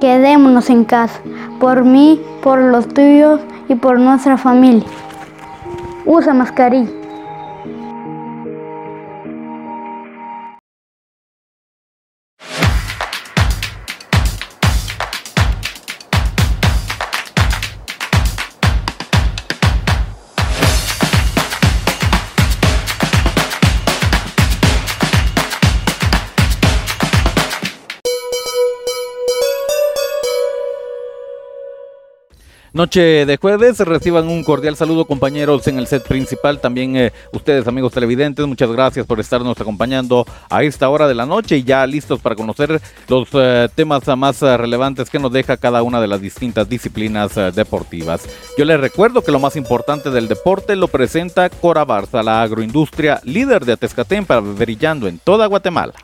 Quedémonos en casa, por mí, por los tuyos y por nuestra familia. Usa mascarilla. Noche de jueves, reciban un cordial saludo compañeros en el set principal, también eh, ustedes amigos televidentes, muchas gracias por estarnos acompañando a esta hora de la noche y ya listos para conocer los eh, temas más eh, relevantes que nos deja cada una de las distintas disciplinas deportivas. Yo les recuerdo que lo más importante del deporte lo presenta Cora Barza, la agroindustria líder de Atezcatempa, brillando en toda Guatemala.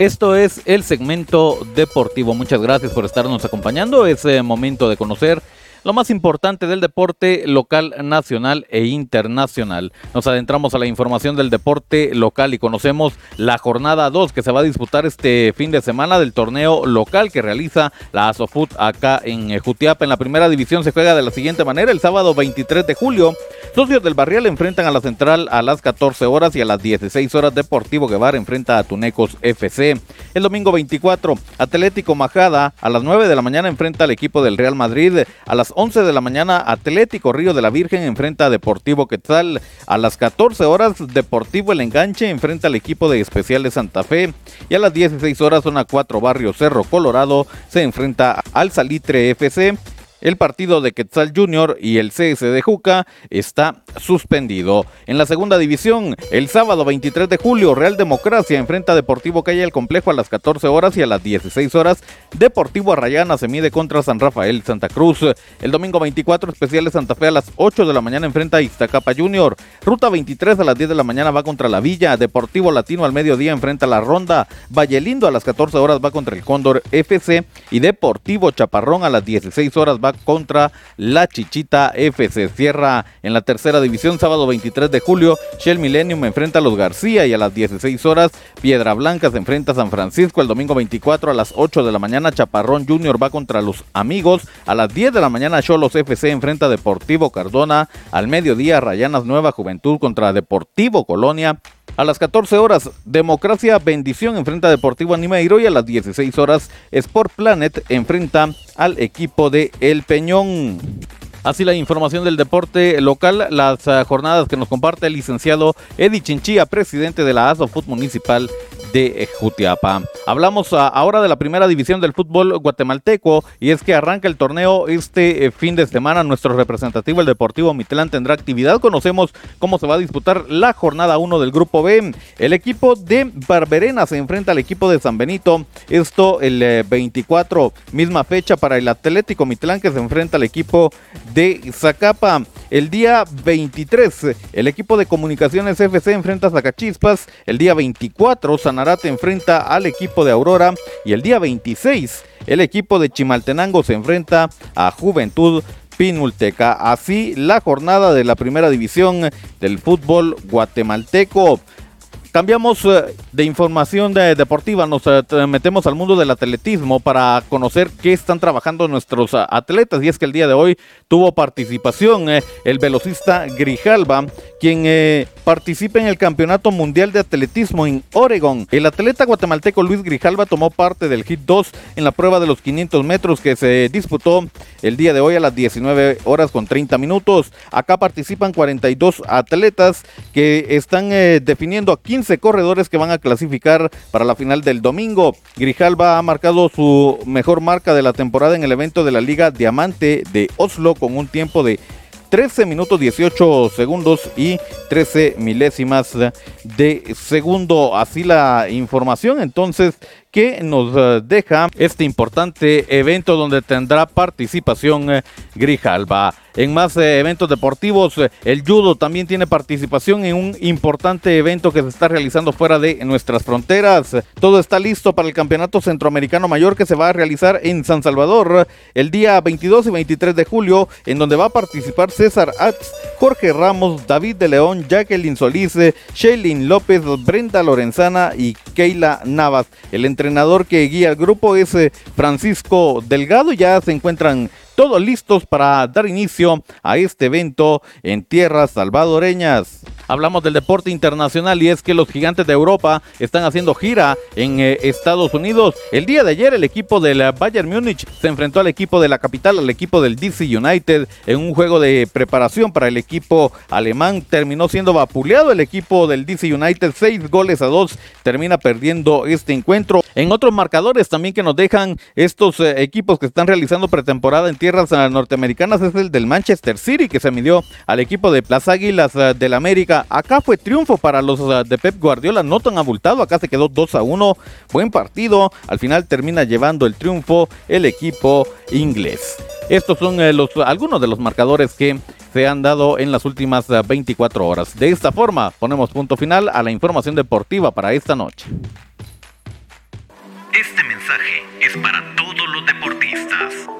Esto es el segmento deportivo. Muchas gracias por estarnos acompañando. Es eh, momento de conocer lo más importante del deporte local, nacional e internacional. Nos adentramos a la información del deporte local y conocemos la jornada 2 que se va a disputar este fin de semana del torneo local que realiza la Asofut acá en eh, Jutiapa. En la primera división se juega de la siguiente manera. El sábado 23 de julio, socios del Barrial enfrentan a la Central a las 14 horas y a las 16 horas Deportivo Guevara enfrenta a Tunecos FC. El domingo 24, Atlético Majada a las 9 de la mañana enfrenta al equipo del Real Madrid. A las 11 de la mañana, Atlético Río de la Virgen enfrenta a Deportivo Quetzal. A las 14 horas, Deportivo El Enganche enfrenta al equipo de Especial de Santa Fe. Y a las 16 horas, zona 4 Barrio Cerro Colorado se enfrenta al Salitre FC. El partido de Quetzal Junior y el CS de Juca está suspendido. En la segunda división, el sábado 23 de julio, Real Democracia enfrenta a Deportivo Calle el Complejo a las 14 horas y a las 16 horas, Deportivo Arrayana se mide contra San Rafael Santa Cruz. El domingo 24, Especial de Santa Fe a las 8 de la mañana enfrenta a Iztacapa Junior. Ruta 23 a las 10 de la mañana va contra la Villa. Deportivo Latino al mediodía enfrenta a la Ronda. Lindo a las 14 horas va contra el Cóndor FC y Deportivo Chaparrón a las 16 horas va contra la Chichita FC. Cierra en la tercera división, sábado 23 de julio. Shell Millennium enfrenta a los García y a las 16 horas Piedra Blanca se enfrenta a San Francisco. El domingo 24 a las 8 de la mañana Chaparrón Junior va contra los Amigos. A las 10 de la mañana Cholos FC enfrenta a Deportivo Cardona. Al mediodía Rayanas Nueva Juventud contra Deportivo Colonia. A las 14 horas, Democracia Bendición enfrenta a Deportivo Animeiro y a las 16 horas, Sport Planet enfrenta al equipo de El Peñón. Así la información del deporte local, las uh, jornadas que nos comparte el licenciado Eddie Chinchilla, presidente de la ASO Municipal de Jutiapa. Hablamos ahora de la primera división del fútbol guatemalteco y es que arranca el torneo este eh, fin de semana. Nuestro representativo, el Deportivo Mitlán, tendrá actividad. Conocemos cómo se va a disputar la jornada 1 del grupo B. El equipo de Barberena se enfrenta al equipo de San Benito. Esto el 24, eh, misma fecha para el Atlético Mitlán que se enfrenta al equipo de Zacapa. El día 23, el equipo de Comunicaciones FC enfrenta a Zacachispas. El día 24, Sanarate enfrenta al equipo de Aurora. Y el día 26, el equipo de Chimaltenango se enfrenta a Juventud Pinulteca. Así la jornada de la primera división del fútbol guatemalteco. Cambiamos eh, de información deportiva, nos eh, metemos al mundo del atletismo para conocer qué están trabajando nuestros eh, atletas. Y es que el día de hoy tuvo participación el velocista Grijalba, quien participa en el Campeonato Mundial de Atletismo en Oregon. El atleta guatemalteco Luis Grijalba tomó parte del Hit 2 en la prueba de los 500 metros que se disputó el día de hoy a las 19 horas con 30 minutos. Acá participan 42 atletas que están definiendo a 15 corredores que van a clasificar para la final del domingo. Grijalba ha marcado su mejor marca de la temporada en el evento de la Liga Diamante de Oslo con un tiempo de 13 minutos 18 segundos y 13 milésimas de segundo. Así la información entonces que nos eh, deja este importante evento donde tendrá participación eh, Grijalba. En más eh, eventos deportivos, el judo también tiene participación en un importante evento que se está realizando fuera de nuestras fronteras. Todo está listo para el Campeonato Centroamericano Mayor que se va a realizar en San Salvador el día 22 y 23 de julio, en donde va a participar César Atz, Jorge Ramos, David de León, Jacqueline Solís, Shailin López, Brenda Lorenzana y Keila Navas. El entrenador que guía el grupo es eh, Francisco Delgado. Ya se encuentran todos listos para dar inicio a este evento en tierras salvadoreñas. Hablamos del deporte internacional y es que los gigantes de Europa están haciendo gira en eh, Estados Unidos. El día de ayer el equipo del Bayern Múnich se enfrentó al equipo de la capital, al equipo del DC United, en un juego de preparación para el equipo alemán. Terminó siendo vapuleado el equipo del DC United, seis goles a dos. Termina perdiendo este encuentro. En otros marcadores también que nos dejan estos eh, equipos que están realizando pretemporada en tierras eh, norteamericanas es el del Manchester City que se midió al equipo de Plaza Águilas del América Acá fue triunfo para los de Pep Guardiola, no tan abultado. Acá se quedó 2 a 1. Buen partido. Al final termina llevando el triunfo el equipo inglés. Estos son eh, los, algunos de los marcadores que se han dado en las últimas 24 eh, horas. De esta forma, ponemos punto final a la información deportiva para esta noche. Este mensaje es para todos los deportistas.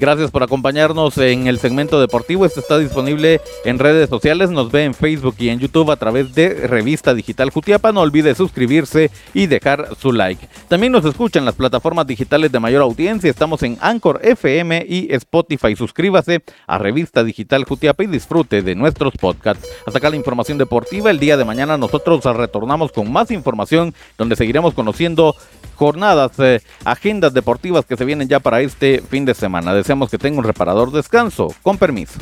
Gracias por acompañarnos en el segmento deportivo. Este está disponible en redes sociales. Nos ve en Facebook y en YouTube a través de Revista Digital Jutiapa. No olvide suscribirse y dejar su like. También nos escuchan las plataformas digitales de mayor audiencia. Estamos en Anchor FM y Spotify. Suscríbase a Revista Digital Jutiapa y disfrute de nuestros podcasts. Hasta acá la información deportiva. El día de mañana nosotros retornamos con más información donde seguiremos conociendo jornadas, eh, agendas deportivas que se vienen ya para este fin de semana. Deseamos que tenga un reparador descanso. Con permiso.